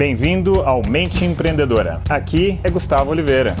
Bem-vindo ao Mente Empreendedora. Aqui é Gustavo Oliveira.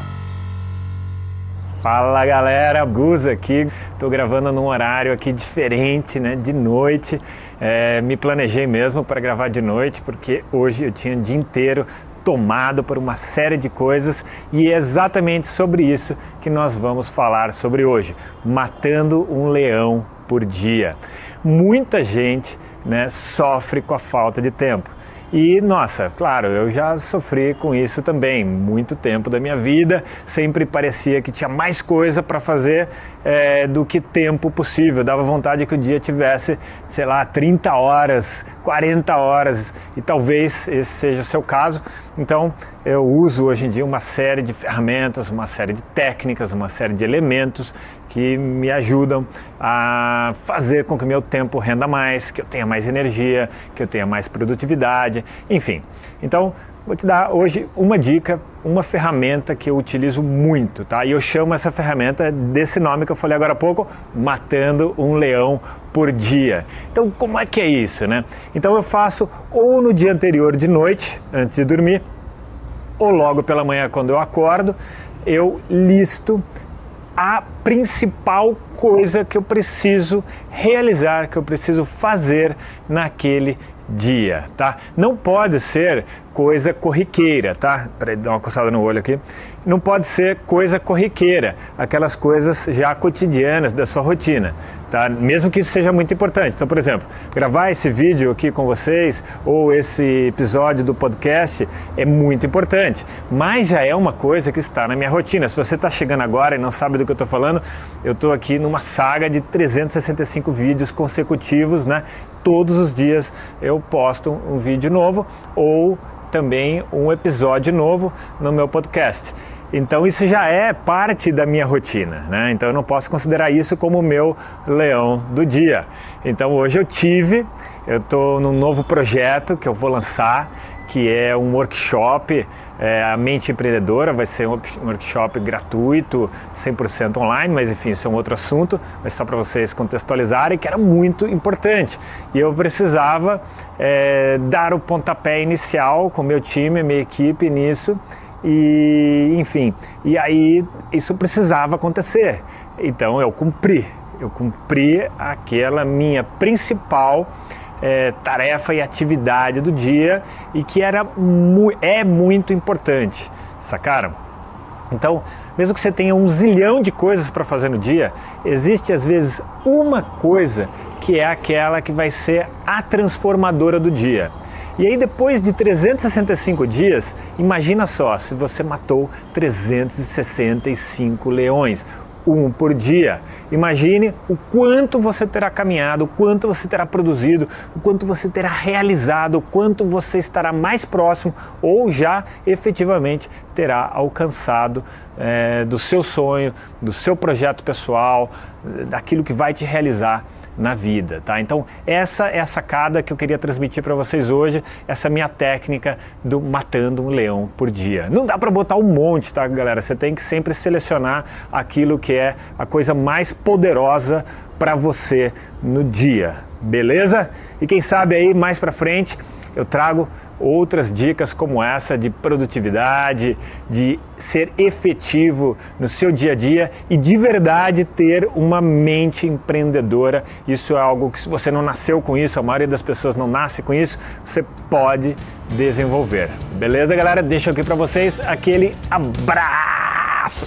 Fala galera, Gus aqui. Tô gravando num horário aqui diferente, né? De noite. É, me planejei mesmo para gravar de noite porque hoje eu tinha o dia inteiro tomado por uma série de coisas e é exatamente sobre isso que nós vamos falar sobre hoje. Matando um leão por dia. Muita gente né, sofre com a falta de tempo. E nossa, claro, eu já sofri com isso também. Muito tempo da minha vida, sempre parecia que tinha mais coisa para fazer é, do que tempo possível. Dava vontade que o dia tivesse, sei lá, 30 horas, 40 horas, e talvez esse seja o seu caso. Então, eu uso hoje em dia uma série de ferramentas, uma série de técnicas, uma série de elementos que me ajudam a fazer com que meu tempo renda mais, que eu tenha mais energia, que eu tenha mais produtividade, enfim. Então, vou te dar hoje uma dica, uma ferramenta que eu utilizo muito, tá? E eu chamo essa ferramenta desse nome que eu falei agora há pouco, matando um leão por dia. Então, como é que é isso, né? Então eu faço ou no dia anterior de noite, antes de dormir, ou logo pela manhã quando eu acordo, eu listo a principal coisa que eu preciso realizar, que eu preciso fazer naquele dia, tá? Não pode ser coisa corriqueira, tá? Peraí, dar uma coçada no olho aqui. Não pode ser coisa corriqueira, aquelas coisas já cotidianas da sua rotina, tá? Mesmo que isso seja muito importante. Então, por exemplo, gravar esse vídeo aqui com vocês ou esse episódio do podcast é muito importante, mas já é uma coisa que está na minha rotina. Se você está chegando agora e não sabe do que eu estou falando, eu estou aqui numa saga de 365 vídeos consecutivos, né? Todos os dias eu posto um vídeo novo ou também um episódio novo no meu podcast. Então isso já é parte da minha rotina, né? Então eu não posso considerar isso como o meu leão do dia. Então hoje eu tive, eu estou num novo projeto que eu vou lançar, que é um workshop, é, a Mente Empreendedora, vai ser um workshop gratuito, 100% online, mas enfim, isso é um outro assunto, mas só para vocês contextualizarem, que era muito importante. E eu precisava é, dar o pontapé inicial com meu time, minha equipe nisso, e enfim, e aí isso precisava acontecer. Então eu cumpri, eu cumpri aquela minha principal é, tarefa e atividade do dia e que era mu é muito importante, sacaram? Então, mesmo que você tenha um zilhão de coisas para fazer no dia, existe às vezes uma coisa que é aquela que vai ser a transformadora do dia. E aí, depois de 365 dias, imagina só se você matou 365 leões um por dia. Imagine o quanto você terá caminhado, o quanto você terá produzido, o quanto você terá realizado, o quanto você estará mais próximo ou já efetivamente terá alcançado é, do seu sonho, do seu projeto pessoal, daquilo que vai te realizar na vida, tá? Então, essa é a sacada que eu queria transmitir para vocês hoje, essa minha técnica do matando um leão por dia. Não dá para botar um monte, tá, galera? Você tem que sempre selecionar aquilo que é a coisa mais poderosa para você no dia, beleza? E quem sabe aí mais para frente eu trago outras dicas como essa de produtividade, de ser efetivo no seu dia a dia e de verdade ter uma mente empreendedora. Isso é algo que se você não nasceu com isso, a maioria das pessoas não nasce com isso, você pode desenvolver. Beleza, galera? Deixo aqui para vocês aquele abraço.